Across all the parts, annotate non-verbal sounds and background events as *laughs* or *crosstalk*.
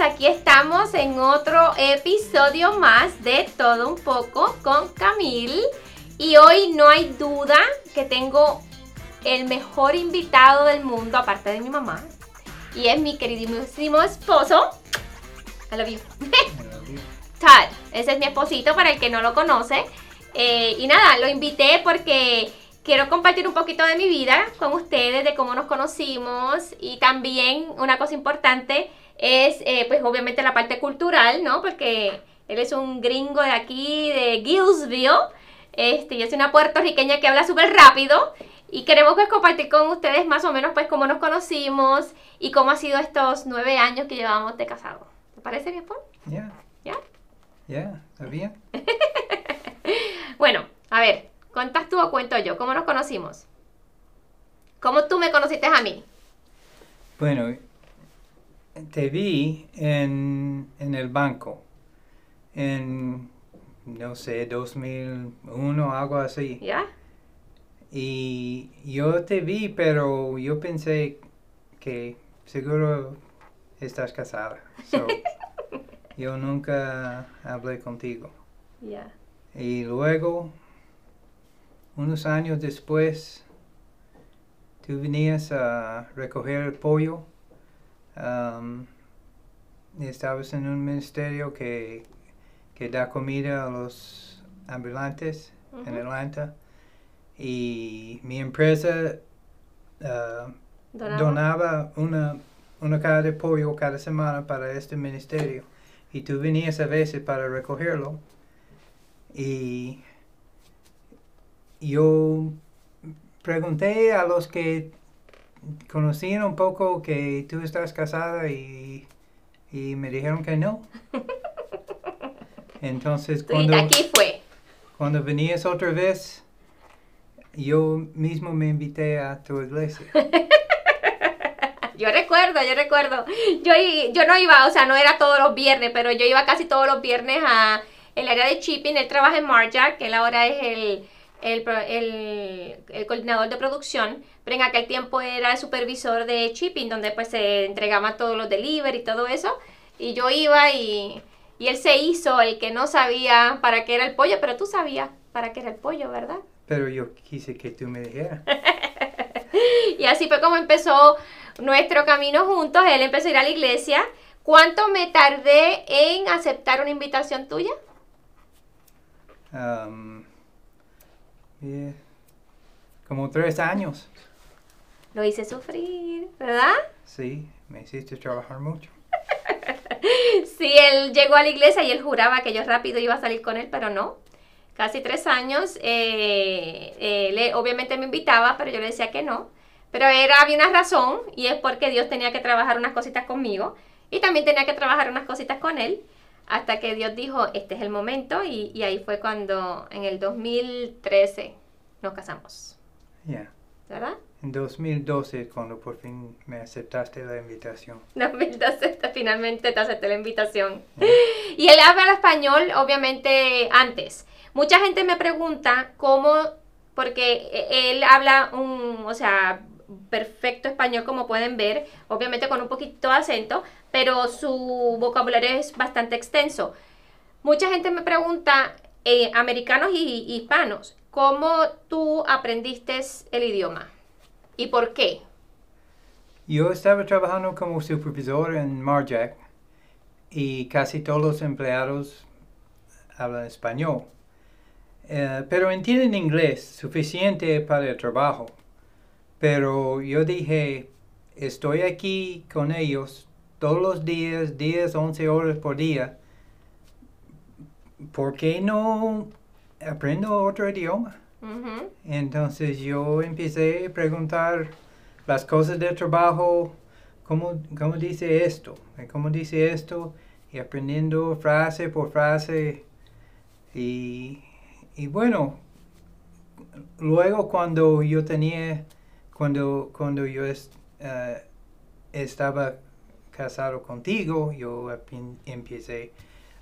aquí estamos en otro episodio más de Todo un poco con Camil. Y hoy no hay duda que tengo el mejor invitado del mundo, aparte de mi mamá. Y es mi queridísimo esposo. I love you. *laughs* Todd. Ese es mi esposito para el que no lo conoce. Eh, y nada, lo invité porque quiero compartir un poquito de mi vida con ustedes, de cómo nos conocimos. Y también una cosa importante es, eh, pues obviamente la parte cultural, ¿no? Porque él es un gringo de aquí, de Gillsville. Este, yo soy una puertorriqueña que habla súper rápido. Y queremos pues compartir con ustedes más o menos pues cómo nos conocimos y cómo ha sido estos nueve años que llevamos de casado. ¿Te parece, mi esposo? Ya, ¿Ya? ya, está bien. *laughs* Bueno, a ver, ¿cuentas tú o cuento yo? ¿Cómo nos conocimos? ¿Cómo tú me conociste a mí? Bueno, te vi en, en el banco en, no sé, 2001, algo así. ¿Ya? Y yo te vi, pero yo pensé que seguro estás casada. So, *laughs* yo nunca hablé contigo. Ya. Y luego, unos años después, tú venías a recoger el pollo. um, estabas en un ministerio que, que da comida a los ambulantes en. Atlanta. Y mi empresa ah, ¿Donaba? donaba una, una caja de pollo cada semana para este ministerio. Y tú venías a veces para recogerlo. Y yo pregunté a los que conocían un poco que tú estás casada y, y me dijeron que no. *laughs* Entonces cuando, aquí fue. cuando venías otra vez, yo mismo me invité a tu iglesia. *laughs* Yo recuerdo, yo recuerdo. Yo, yo no iba, o sea, no era todos los viernes, pero yo iba casi todos los viernes a el área de shipping. Él trabaja en Marjack, que él ahora es el, el, el- el coordinador de producción, pero en aquel tiempo era el supervisor de shipping, donde pues se entregaban todos los delivery y todo eso. Y yo iba y, y él se hizo el que no sabía para qué era el pollo, pero tú sabías para qué era el pollo, ¿verdad? Pero yo quise que tú me dijeras. *laughs* Y así fue como empezó nuestro camino juntos. Él empezó a ir a la iglesia. ¿Cuánto me tardé en aceptar una invitación tuya? Um, yeah, como tres años. Lo hice sufrir, ¿verdad? Sí, me hiciste trabajar mucho. *laughs* Sí, él llegó a la iglesia y él juraba que yo rápido iba a salir con él, pero no. Casi tres años. eh, él eh, obviamente me invitaba, pero yo le decía que no. Pero era, había una razón y es porque Dios tenía que trabajar unas cositas conmigo y también tenía que trabajar unas cositas con él. Hasta que Dios dijo, este es el momento y, y ahí fue cuando en el 2013 nos casamos, Yeah. ¿verdad? En 2012 cuando por fin me aceptaste la invitación. *laughs* 2012 finalmente te acepté la invitación. *laughs* Y él habla español, obviamente, antes. Mucha gente me pregunta cómo, porque e- él habla un, o sea, perfecto español, como pueden ver, obviamente con un poquito de acento, pero su vocabulario es bastante extenso. Mucha gente me pregunta, eh, americanos y hispanos, ¿cómo tú aprendiste el idioma? ¿Y por qué? Yo estaba trabajando como supervisor en Marjack y casi todos los empleados hablan español. Eh, pero entienden inglés suficiente para el trabajo. Pero yo dije, estoy aquí con ellos todos los días, 10, 11 horas por día. ¿Por qué no aprendo otro idioma? Entonces yo empecé a preguntar las cosas del trabajo, cómo, cómo dice esto, cómo dice esto, y aprendiendo frase por frase. Y, y bueno, luego cuando yo tenía, cuando, cuando yo eh, estaba casado contigo, yo empecé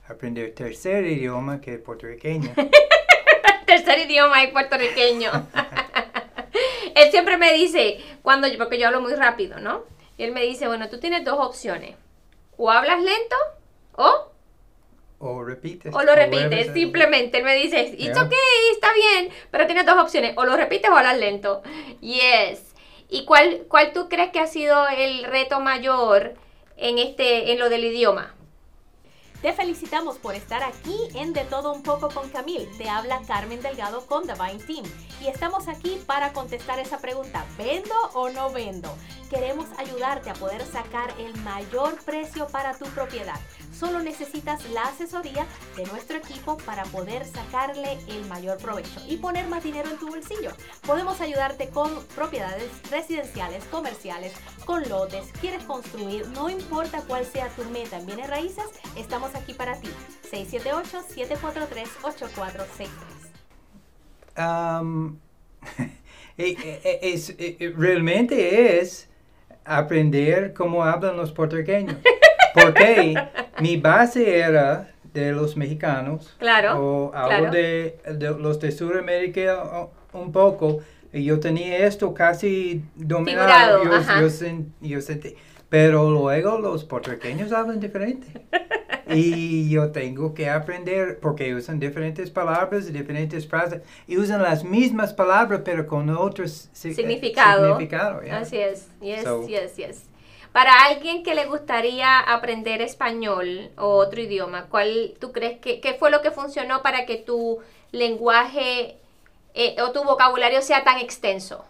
a aprender tercer idioma que es puertorriqueño. *laughs* Tercer idioma y puertorriqueño. *laughs* él siempre me dice, cuando yo, porque yo hablo muy rápido, ¿no? Y él me dice, bueno, tú tienes dos opciones. o hablas lento o O repites. o lo repites. Simplemente él me dice, it's Yeah. okay, está bien, pero tienes dos opciones, o lo repites o hablas lento. Yes. ¿Y cuál, cuál tú crees que ha sido el reto mayor en este, en lo del idioma? Te felicitamos por estar aquí en De Todo Un Poco con Camil. Te habla Carmen Delgado con Divine Team. Y estamos aquí para contestar esa pregunta, ¿vendo o no vendo? Queremos ayudarte a poder sacar el mayor precio para tu propiedad. Solo necesitas la asesoría de nuestro equipo para poder sacarle el mayor provecho y poner más dinero en tu bolsillo. Podemos ayudarte con propiedades residenciales, comerciales, con lotes, quieres construir, no importa cuál sea tu meta en bienes raíces, estamos aquí para ti. 678-743-8463. Am, e- *laughs* e- es, e- e- realmente es aprender cómo hablan los puertorriqueños. *laughs* Porque mi base era de los mexicanos. Claro, O algo claro. de, de los de Sudamérica un poco. Y yo tenía esto casi dominado. Figurado, Yo, sentí. Pero luego los puertorriqueños hablan diferente. *laughs* Y yo tengo que aprender porque usan diferentes palabras, diferentes frases. Y usan las mismas palabras pero con otros eh, Significado. significado, yeah. Así es, yes, So- yes, yes. Para alguien que le gustaría aprender español o otro idioma, ¿cuál tú crees que qué fue lo que funcionó para que tu lenguaje eh, o tu vocabulario sea tan extenso?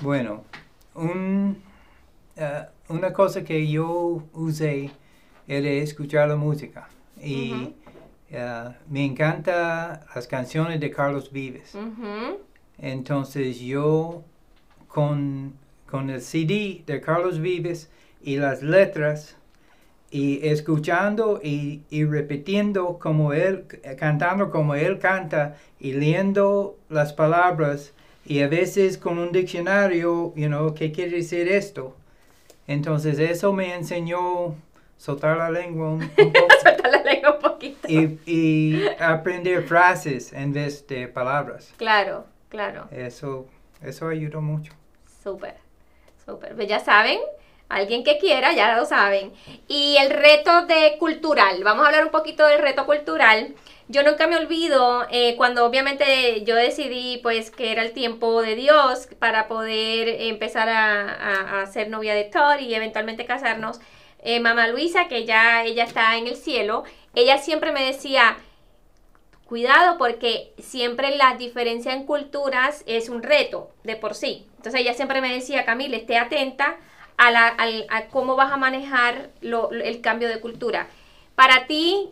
Bueno, un, eh, una cosa que yo usé era escuchar la música. Y eh, me encantan las canciones de Carlos Vives. Entonces yo con, con el CD de Carlos Vives y las letras y escuchando y, y repitiendo como él, cantando como él canta y leyendo las palabras y a veces con un diccionario, you know, ¿qué quiere decir esto? Entonces eso me enseñó soltar la lengua un, *laughs* poco Suelta la lengua un poquito. y, y aprender frases en vez de palabras. Claro, claro. Eso, eso ayudó mucho. Súper. Pues ya saben, alguien que quiera, ya lo saben. Y el reto de cultural, vamos a hablar un poquito del reto cultural. Yo nunca me olvido eh, cuando obviamente yo decidí pues que era el tiempo de Dios para poder empezar a, a- ser novia de Todd y eventualmente casarnos. Eh, mamá Luisa, que ya ella está en el cielo, ella siempre me decía, cuidado porque siempre la diferencia en culturas es un reto de por sí. Entonces ella siempre me decía, Camila, esté atenta a, la, a cómo vas a manejar el cambio de cultura. Para ti,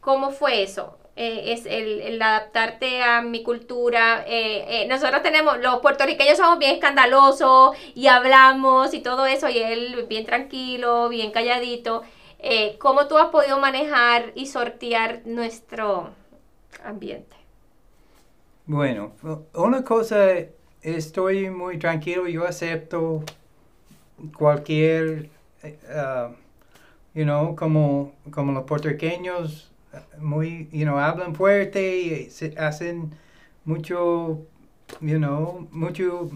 ¿cómo fue eso? Eh, es el, adaptarte a mi cultura. Eh, eh, nosotros tenemos, los puertorriqueños somos bien escandalosos y hablamos y todo eso, y él bien tranquilo, bien calladito. ¿Cómo tú has podido manejar y sortear nuestro ambiente? Bueno, una cosa, estoy muy tranquilo, yo acepto cualquier, eh, ah, you know, como, como los puertorriqueños, eh, muy, you know, hablan fuerte y se- hacen mucho, you know, mucho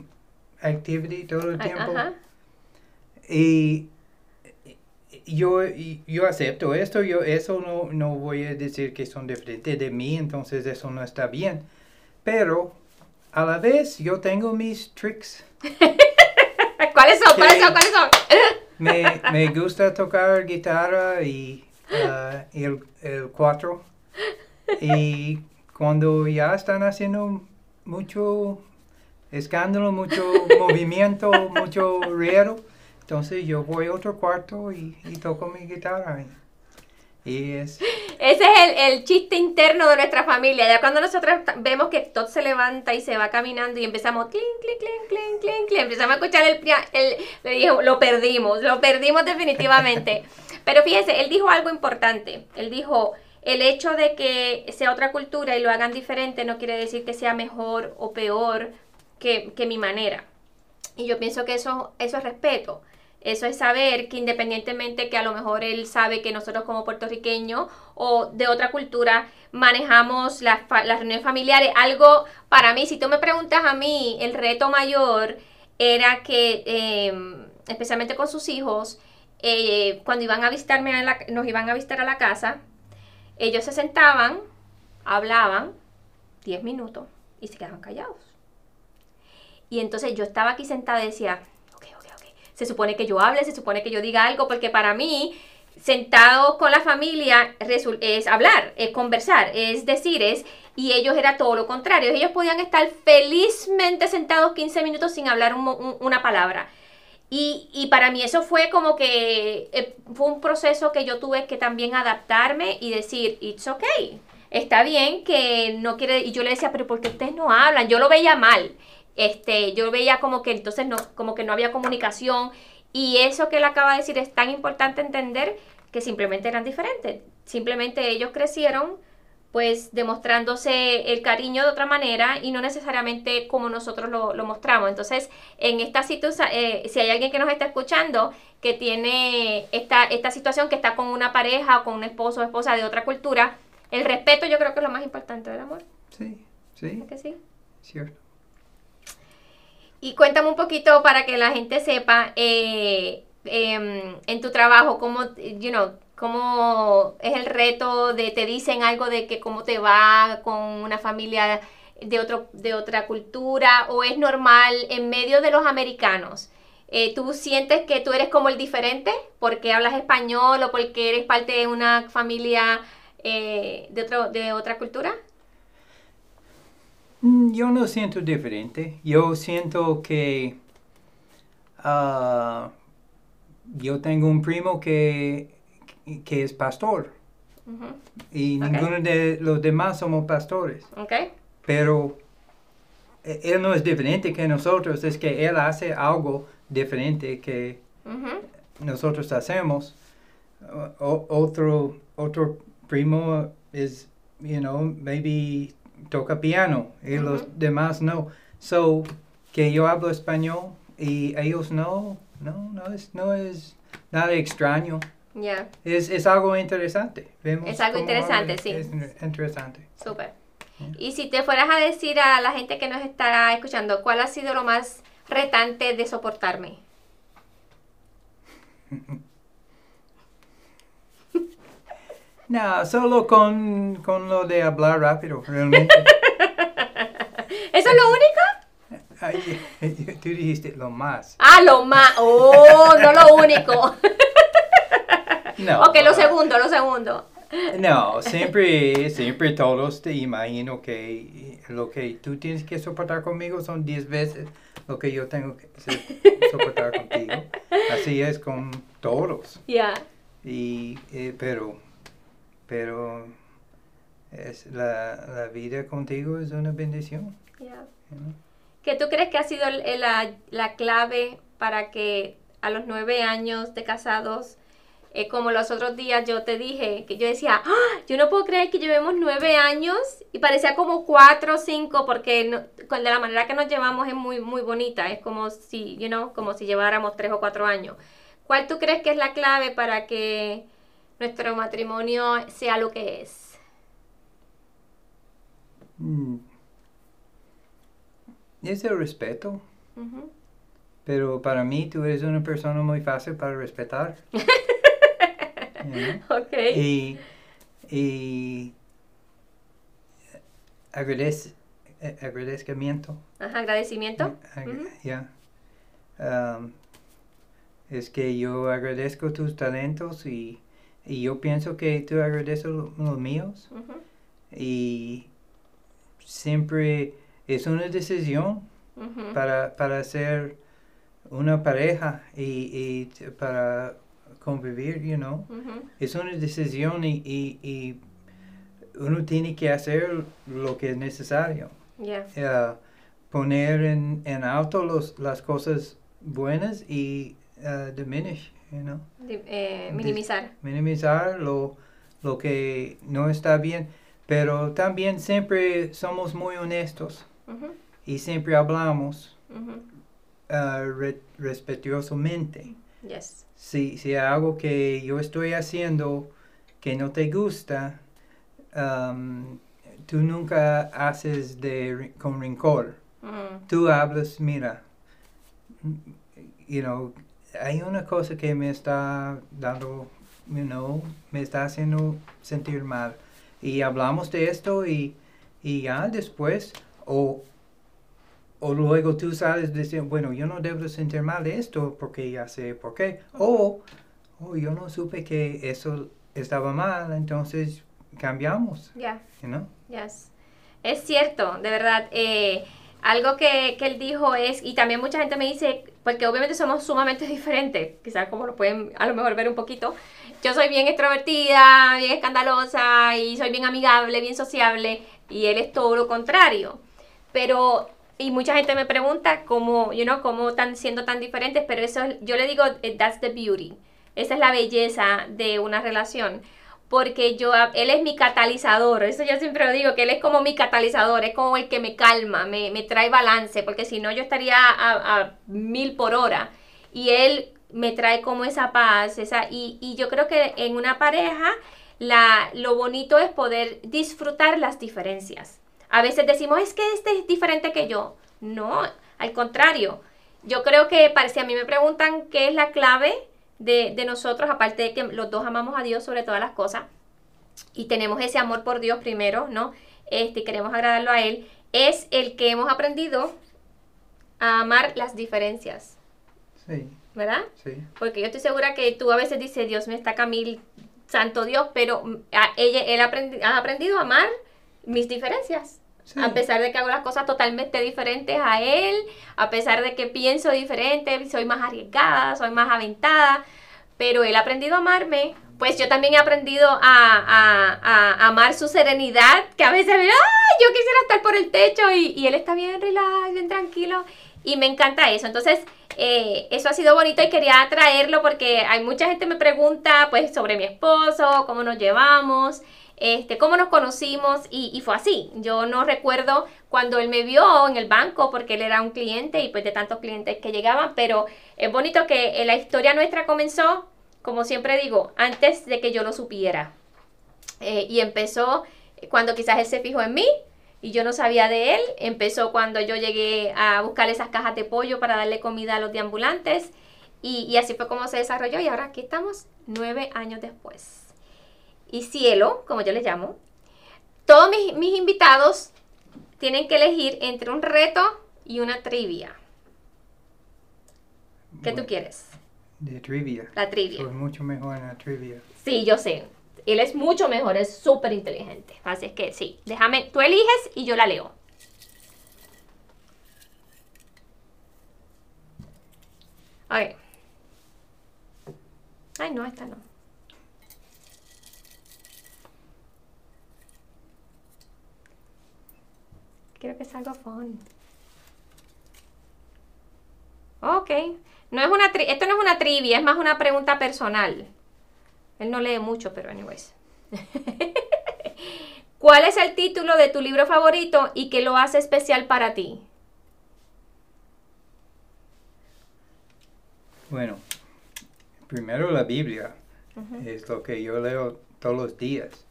activity todo el tiempo. Y yo, yo acepto esto, yo eso no, no voy a decir que son diferentes de mí, entonces eso no está bien. Pero a la vez yo tengo mis tricks. *laughs* ¿Cuáles son? ¿Cuáles son? ¿Cuáles son? *laughs* Me, me gusta tocar guitarra y, y el, el cuatro. Y cuando ya están haciendo mucho escándalo, mucho *laughs* movimiento, mucho ruido, entonces yo voy a otro cuarto y, y toco mi guitarra. Ese es el, el chiste interno de nuestra familia. Ya cuando nosotros vemos que Todd se levanta y se va caminando y empezamos clink, clink, clink, clink, clink, clink, empezamos a escuchar el, el le dijo, lo perdimos, lo perdimos definitivamente. *laughs* Pero fíjese, él dijo algo importante. Él dijo, el hecho de que sea otra cultura y lo hagan diferente no quiere decir que sea mejor o peor que, que mi manera. Y yo pienso que eso, eso es respeto. Eso es saber que independientemente que a lo mejor él sabe que nosotros como puertorriqueños o de otra cultura manejamos las, las reuniones familiares, algo para mí, si tú me preguntas a mí, el reto mayor era que, eh, especialmente con sus hijos, eh, cuando iban a visitarme, a la- nos iban a visitar a la casa, ellos se sentaban, hablaban 10 minutos y se quedaban callados. Y entonces yo estaba aquí sentada y decía, se supone que yo hable, se supone que yo diga algo, porque para mí, sentados con la familia, es hablar, es conversar, es decir, es... Y ellos era todo lo contrario, ellos podían estar felizmente sentados 15 minutos sin hablar un- una palabra. Y, y para mí eso fue como que eh, fue un proceso que yo tuve que también adaptarme y decir, it's okay, está bien que no quiere, y yo le decía, pero ¿por qué ustedes no hablan? Yo lo veía mal, este, yo veía como que entonces no, como que no había comunicación y eso que él acaba de decir es tan importante entender que simplemente eran diferentes, simplemente ellos crecieron pues demostrándose el cariño de otra manera y no necesariamente como nosotros lo, lo mostramos. Entonces, en esta situación, si hay alguien que nos está escuchando que tiene esta, esta situación, que está con una pareja o con un esposo o esposa de otra cultura, el respeto yo creo que es lo más importante del amor. Sí, sí, ¿verdad que sí? cierto. Y cuéntame un poquito para que la gente sepa eh, em, en tu trabajo cómo, you know, cómo es el reto de te dicen algo de que cómo te va con una familia de otro de otra cultura o es normal en medio de los americanos. Eh, ¿Tú sientes que tú eres como el diferente porque hablas español o porque eres parte de una familia eh, de, otro, de otra cultura? Mm, Yo no siento diferente. Yo siento que ah, yo tengo un primo que, que es pastor y ninguno de los demás somos pastores. ¿Ok? Pero eh, él no es diferente que nosotros, es que él hace algo diferente que nosotros hacemos. O- otro, otro primo es, you know, maybe toca piano y los demás no. So, que yo hablo español y ellos no, no, no es, no es nada extraño. Ya. Es, es algo interesante. Vemos Es algo interesante, sí. Es interesante. Súper. Y si te fueras a decir a la gente que nos está escuchando, ¿cuál ha sido lo más retante de soportarme? *laughs* No, solo con, con lo de hablar rápido, realmente. *laughs* ¿Eso es lo único? Ay, *laughs* tú dijiste lo más. Ah, lo más. Oh, no lo único. *laughs* No. ok, lo segundo, lo segundo. No, siempre, siempre todos te imagino que lo que tú tienes que soportar conmigo son 10 veces lo que yo tengo que soportar contigo. Así es con todos. Ya. Y, eh, pero, pero es la, la vida contigo es una bendición. ya. you ¿Qué tú crees que ha sido la, la clave para que a los nueve años de casados, eh, como los otros días yo te dije, que yo decía, "Ah, yo no puedo creer que llevemos nueve años y parecía como cuatro o cinco porque no- con de la manera que nos llevamos es muy, muy bonita, es como si, you know, como si lleváramos tres o cuatro años. ¿Cuál tú crees que es la clave para que nuestro matrimonio sea lo que es? Mm. Es el respeto. Pero para mí tú eres una persona muy fácil para respetar. *laughs* Know? Ok. y, y agradec- eh, agradecimiento. Ajá, agradecimiento. Ag- Ujú. ya. Um, es que yo agradezco tus talentos y, y yo pienso que tú agradeces lo- los míos y siempre es una decisión para, para ser una pareja y, y para convivir, you know. Es una decisión y, y, y uno tiene que hacer lo que es necesario. Ya. Eh, poner en, en alto los, las cosas buenas y eh, diminish, eh, minimizar. Minimizar lo, lo que no está bien. Pero también siempre somos muy honestos y siempre hablamos re- respetuosamente. Yes. Si, si hay algo que yo estoy haciendo que no te gusta, um, tú nunca haces de, con rencor. Mm, Tú hablas, mira, you know, hay una cosa que me está dando, you know, me está haciendo sentir mal. Y hablamos de esto y, y ya después, o, o luego tú sales diciendo, bueno, yo no debo sentir mal de esto porque ya sé por qué. O, oh, yo no supe que eso estaba mal, entonces cambiamos, Ya. you know? Yes. Es cierto, de verdad. eh, algo que, que él dijo es, y también mucha gente me dice, porque obviamente somos sumamente *laughs* diferentes, quizás como lo pueden a lo mejor ver un poquito. Yo soy bien extrovertida, bien escandalosa, y soy bien amigable, bien sociable, y él es todo lo contrario. Pero, y mucha gente me pregunta cómo, you know, cómo están siendo tan diferentes, pero eso, es- yo le digo, eh, that's the beauty. Esa es la belleza de una relación porque yo, él es mi catalizador, eso yo siempre lo digo, que él es como mi catalizador, es como el que me calma, me, me trae balance, porque si no yo estaría a, mil por hora, y él me trae como esa paz, esa, y, y yo creo que en una pareja la, lo bonito es poder disfrutar las diferencias. A veces decimos, es que este es diferente que yo. No, al contrario. Yo creo que si a mí me preguntan qué es la clave de, de nosotros, aparte de que los dos amamos a Dios sobre todas las cosas, y tenemos ese amor por Dios primero, ¿no? Este, queremos agradarlo a Él, es el que hemos aprendido a amar las diferencias, Sí, ¿verdad? sí. Porque yo estoy segura que tú a veces dices, Dios me está Camil, santo Dios, pero mm, a ella, él aprendi- ha aprendido a amar mis diferencias. Sí. A pesar de que hago las cosas totalmente diferentes a él, a pesar de que pienso diferente, soy más arriesgada, soy más aventada, pero él ha aprendido a amarme. Pues yo también he aprendido a, a- a amar su serenidad, que a veces, ¡ay! Yo quisiera estar por el techo y, y él está bien relax, bien tranquilo. Y me encanta eso. Entonces, eh, eso ha sido bonito y quería traerlo porque hay mucha gente me pregunta pues sobre mi esposo, cómo nos llevamos, este, cómo nos conocimos y, fue así. Yo no recuerdo cuando él me vio en el banco porque él era un cliente y pues de tantos clientes que llegaban, pero es bonito que eh, la historia nuestra comenzó, como siempre digo, antes de que yo lo supiera. Eh, y empezó cuando quizás él se fijó en mí y yo no sabía de él. Empezó cuando yo llegué a buscar esas cajas de pollo para darle comida a los deambulantes. Y así fue como se desarrolló. Y ahora aquí estamos nueve años después. Y cielo, como yo le llamo, todos mis, mis invitados tienen que elegir entre un reto y una trivia. ¿Qué tú quieres? De trivia. La trivia. Soy mucho mejor en la trivia. Sí, yo sé. Él es mucho mejor, es súper inteligente. Así es que sí, déjame, tú eliges y yo la leo. Ok. Ay, no, esta no. Que salga fun. Ok. No es una tri- esto no es una trivia, es más una pregunta personal. Él no lee mucho, pero anyways. *laughs* ¿Cuál es el título de tu libro favorito y qué lo hace especial para ti? Bueno, primero la Biblia es lo que yo leo todos los días.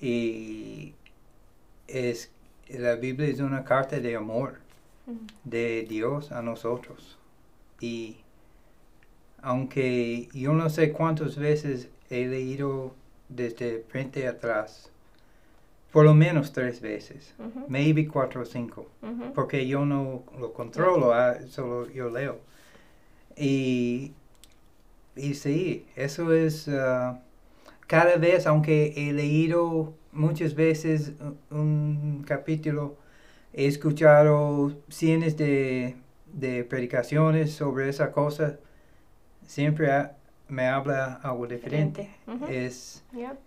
Y es, la Biblia es una carta de amor de Dios a nosotros. Y aunque yo no sé cuántas veces he leído desde frente a atrás, por lo menos tres veces, maybe cuatro o cinco porque yo no lo controlo, ah, solo yo leo. Y, y sí, eso es, ah, cada vez, aunque he leído muchas veces un, capítulo, he escuchado cientos de, de predicaciones sobre esa cosa, siempre ha- me habla algo diferente. Es, Yep,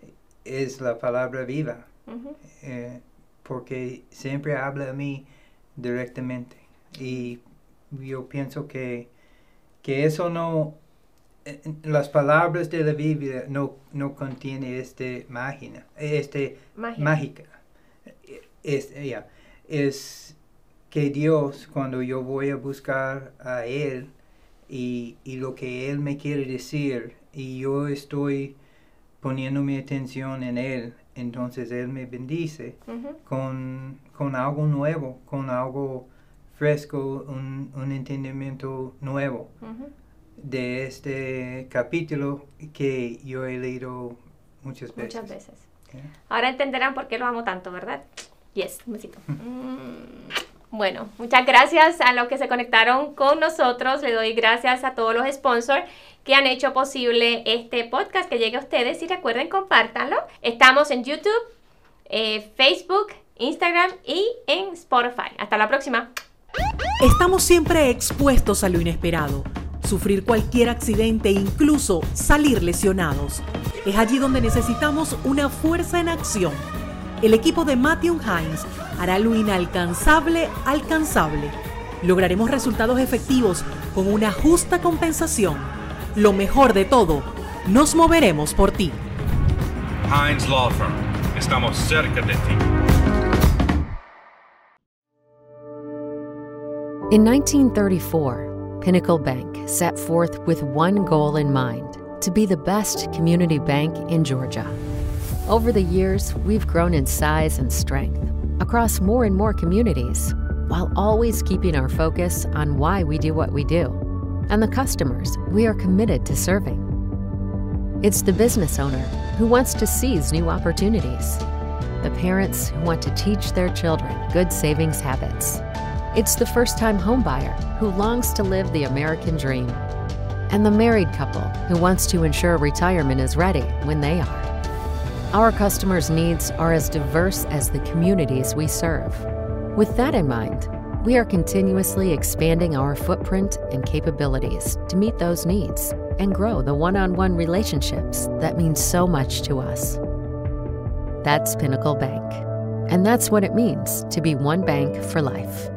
es la palabra viva. Eh, porque siempre habla a mí directamente. Y yo pienso que, que eso no las palabras de la Biblia no, no contiene este máquina este mágica. es, ya, es que Dios cuando yo voy a buscar a Él y, y lo que Él me quiere decir y yo estoy poniendo mi atención en Él, entonces Él me bendice con, con algo nuevo, con algo fresco, un, un entendimiento nuevo. De este capítulo que yo he leído muchas veces. Muchas veces. Ahora entenderán por qué lo amo tanto, ¿verdad? Yes, un besito. Mm. Bueno, muchas gracias a los que se conectaron con nosotros. Le doy gracias a todos los sponsors que han hecho posible este podcast que llegue a ustedes. Y recuerden, compártanlo. Estamos en YouTube, eh, Facebook, Instagram y en Spotify. Hasta la próxima. Estamos siempre expuestos a lo inesperado, sufrir cualquier accidente e incluso salir lesionados. Es allí donde necesitamos una fuerza en acción. El equipo de Matthew Hines hará lo inalcanzable alcanzable. Lograremos resultados efectivos con una justa compensación. Lo mejor de todo, nos moveremos por ti. Heinz Law Firm. Estamos cerca de ti. In 1934, Pinnacle Bank set forth with one goal in mind to be the best community bank in Georgia. Over the years, we've grown in size and strength across more and more communities, while always keeping our focus on why we do what we do and the customers we are committed to serving. It's the business owner who wants to seize new opportunities, the parents who want to teach their children good savings habits. It's the first time homebuyer who longs to live the American dream, and the married couple who wants to ensure retirement is ready when they are. Our customers' needs are as diverse as the communities we serve. With that in mind, we are continuously expanding our footprint and capabilities to meet those needs and grow the one on one relationships that mean so much to us. That's Pinnacle Bank. And that's what it means to be one bank for life.